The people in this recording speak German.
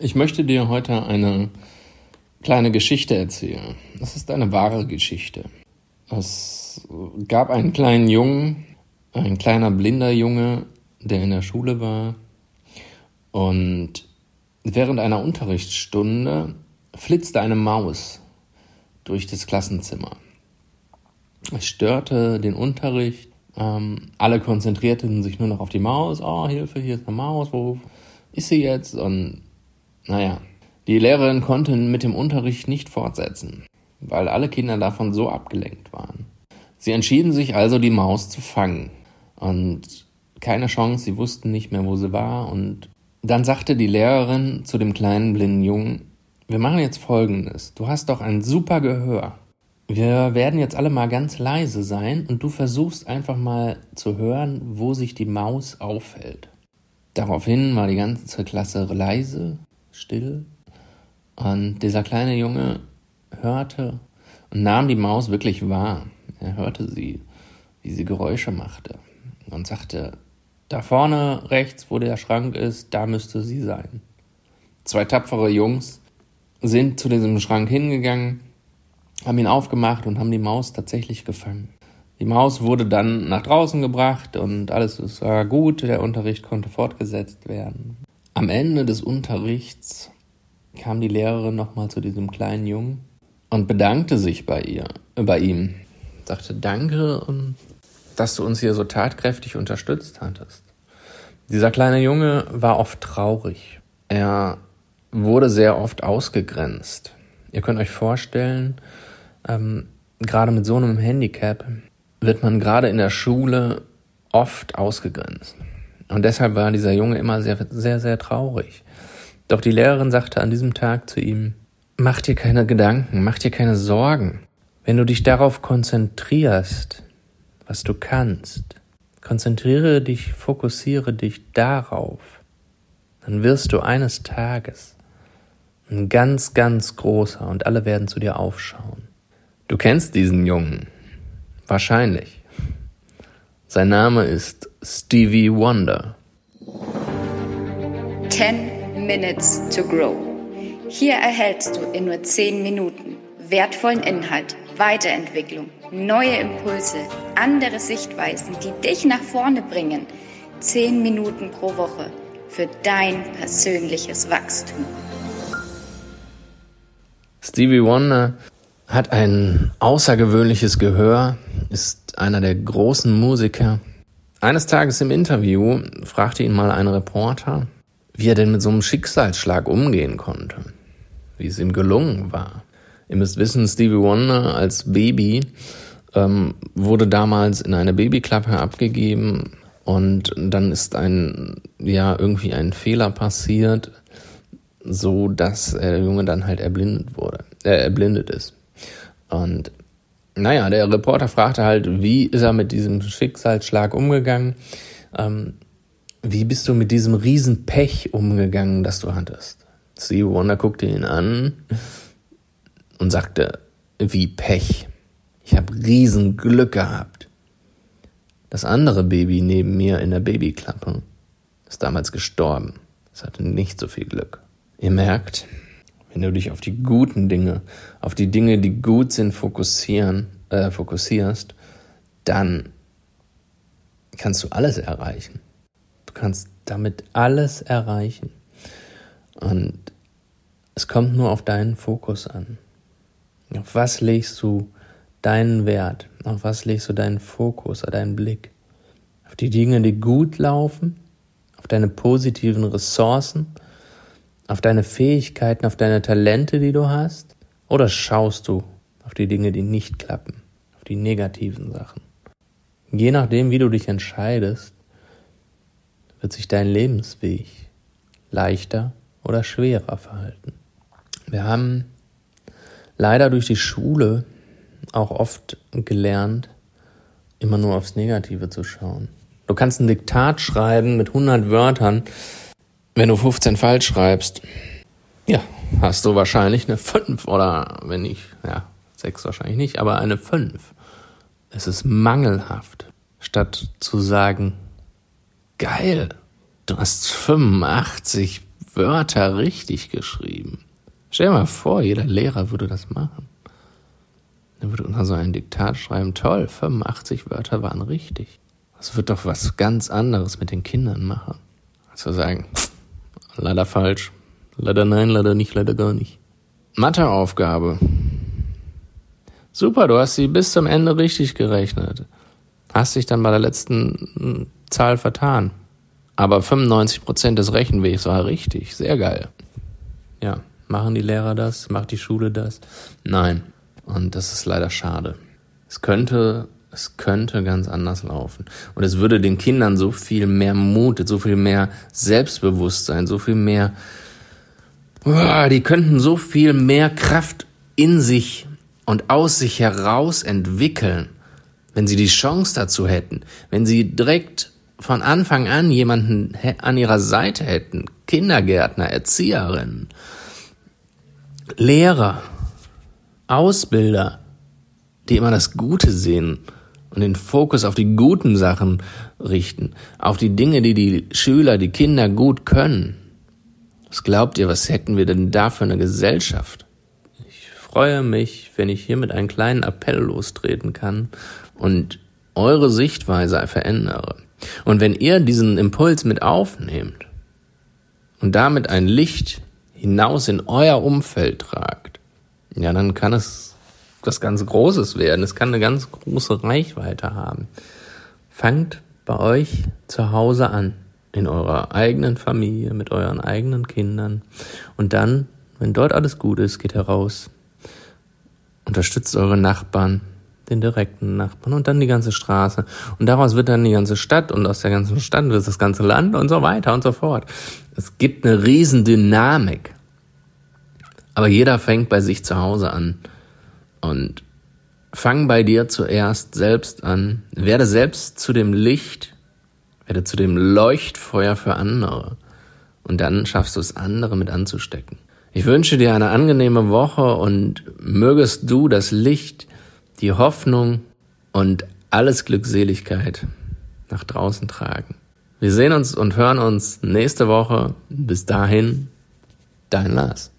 Ich möchte dir heute eine kleine Geschichte erzählen. Das ist eine wahre Geschichte. Es gab einen kleinen Jungen, ein kleiner blinder Junge, der in der Schule war und während einer Unterrichtsstunde flitzte eine Maus durch das Klassenzimmer. Es störte den Unterricht. Ähm, alle konzentrierten sich nur noch auf die Maus. Oh, Hilfe, hier ist eine Maus. Wo ist sie jetzt? Und naja, die Lehrerin konnte mit dem Unterricht nicht fortsetzen, weil alle Kinder davon so abgelenkt waren. Sie entschieden sich also, die Maus zu fangen. Und keine Chance, sie wussten nicht mehr, wo sie war. Und dann sagte die Lehrerin zu dem kleinen blinden Jungen, wir machen jetzt Folgendes. Du hast doch ein super Gehör. Wir werden jetzt alle mal ganz leise sein und du versuchst einfach mal zu hören, wo sich die Maus aufhält. Daraufhin war die ganze Klasse leise still. Und dieser kleine Junge hörte und nahm die Maus wirklich wahr. Er hörte sie, wie sie Geräusche machte und sagte, da vorne rechts, wo der Schrank ist, da müsste sie sein. Zwei tapfere Jungs sind zu diesem Schrank hingegangen, haben ihn aufgemacht und haben die Maus tatsächlich gefangen. Die Maus wurde dann nach draußen gebracht und alles war gut, der Unterricht konnte fortgesetzt werden. Am Ende des Unterrichts kam die Lehrerin nochmal zu diesem kleinen Jungen und bedankte sich bei ihr, bei ihm. Sagte Danke und dass du uns hier so tatkräftig unterstützt hattest. Dieser kleine Junge war oft traurig. Er wurde sehr oft ausgegrenzt. Ihr könnt euch vorstellen, ähm, gerade mit so einem Handicap wird man gerade in der Schule oft ausgegrenzt. Und deshalb war dieser Junge immer sehr, sehr, sehr traurig. Doch die Lehrerin sagte an diesem Tag zu ihm, mach dir keine Gedanken, mach dir keine Sorgen. Wenn du dich darauf konzentrierst, was du kannst, konzentriere dich, fokussiere dich darauf, dann wirst du eines Tages ein ganz, ganz großer und alle werden zu dir aufschauen. Du kennst diesen Jungen. Wahrscheinlich. Sein Name ist Stevie Wonder. 10 Minutes to Grow. Hier erhältst du in nur 10 Minuten wertvollen Inhalt, Weiterentwicklung, neue Impulse, andere Sichtweisen, die dich nach vorne bringen. 10 Minuten pro Woche für dein persönliches Wachstum. Stevie Wonder hat ein außergewöhnliches Gehör, ist einer der großen Musiker. Eines Tages im Interview fragte ihn mal ein Reporter, wie er denn mit so einem Schicksalsschlag umgehen konnte, wie es ihm gelungen war. Ihr müsst wissen, Stevie Wonder als Baby ähm, wurde damals in eine Babyklappe abgegeben und dann ist ein, ja, irgendwie ein Fehler passiert, so dass der Junge dann halt erblindet wurde, äh, erblindet ist. Und naja, der Reporter fragte halt, wie ist er mit diesem Schicksalsschlag umgegangen? Ähm, wie bist du mit diesem Riesenpech umgegangen, das du hattest? Steve Wonder guckte ihn an und sagte, wie Pech. Ich habe Riesenglück gehabt. Das andere Baby neben mir in der Babyklappe ist damals gestorben. Es hatte nicht so viel Glück. Ihr merkt, wenn du dich auf die guten Dinge, auf die Dinge, die gut sind, fokussieren, äh, fokussierst, dann kannst du alles erreichen. Du kannst damit alles erreichen. Und es kommt nur auf deinen Fokus an. Auf was legst du deinen Wert? Auf was legst du deinen Fokus, deinen Blick? Auf die Dinge, die gut laufen? Auf deine positiven Ressourcen? Auf deine Fähigkeiten, auf deine Talente, die du hast? Oder schaust du auf die Dinge, die nicht klappen, auf die negativen Sachen? Je nachdem, wie du dich entscheidest, wird sich dein Lebensweg leichter oder schwerer verhalten. Wir haben leider durch die Schule auch oft gelernt, immer nur aufs Negative zu schauen. Du kannst ein Diktat schreiben mit 100 Wörtern, wenn du 15 falsch schreibst, ja, hast du wahrscheinlich eine 5 oder wenn nicht, ja, 6 wahrscheinlich nicht, aber eine 5. Es ist mangelhaft, statt zu sagen, geil, du hast 85 Wörter richtig geschrieben. Stell dir mal vor, jeder Lehrer würde das machen. Er würde unter so ein Diktat schreiben, toll, 85 Wörter waren richtig. Das wird doch was ganz anderes mit den Kindern machen. Also sagen, leider falsch, leider nein, leider nicht, leider gar nicht. Matheaufgabe. Super, du hast sie bis zum Ende richtig gerechnet. Hast dich dann bei der letzten hm, Zahl vertan. Aber 95% des Rechenwegs war richtig. Sehr geil. Ja, machen die Lehrer das? Macht die Schule das? Nein. Und das ist leider schade. Es könnte, es könnte ganz anders laufen. Und es würde den Kindern so viel mehr Mut, so viel mehr Selbstbewusstsein, so viel mehr, die könnten so viel mehr Kraft in sich und aus sich heraus entwickeln, wenn sie die Chance dazu hätten, wenn sie direkt von Anfang an jemanden an ihrer Seite hätten, Kindergärtner, Erzieherinnen, Lehrer, Ausbilder, die immer das Gute sehen und den Fokus auf die guten Sachen richten, auf die Dinge, die die Schüler, die Kinder gut können. Was glaubt ihr, was hätten wir denn da für eine Gesellschaft? freue mich, wenn ich hiermit einen kleinen Appell lostreten kann und eure Sichtweise verändere. Und wenn ihr diesen Impuls mit aufnehmt und damit ein Licht hinaus in euer Umfeld tragt, ja, dann kann es was ganz Großes werden. Es kann eine ganz große Reichweite haben. Fangt bei euch zu Hause an, in eurer eigenen Familie, mit euren eigenen Kindern. Und dann, wenn dort alles gut ist, geht heraus Unterstützt eure Nachbarn, den direkten Nachbarn und dann die ganze Straße. Und daraus wird dann die ganze Stadt und aus der ganzen Stadt wird das ganze Land und so weiter und so fort. Es gibt eine Riesendynamik. Aber jeder fängt bei sich zu Hause an. Und fang bei dir zuerst selbst an. Werde selbst zu dem Licht, werde zu dem Leuchtfeuer für andere. Und dann schaffst du es, andere mit anzustecken. Ich wünsche dir eine angenehme Woche und mögest du das Licht, die Hoffnung und alles Glückseligkeit nach draußen tragen. Wir sehen uns und hören uns nächste Woche. Bis dahin, dein Lars.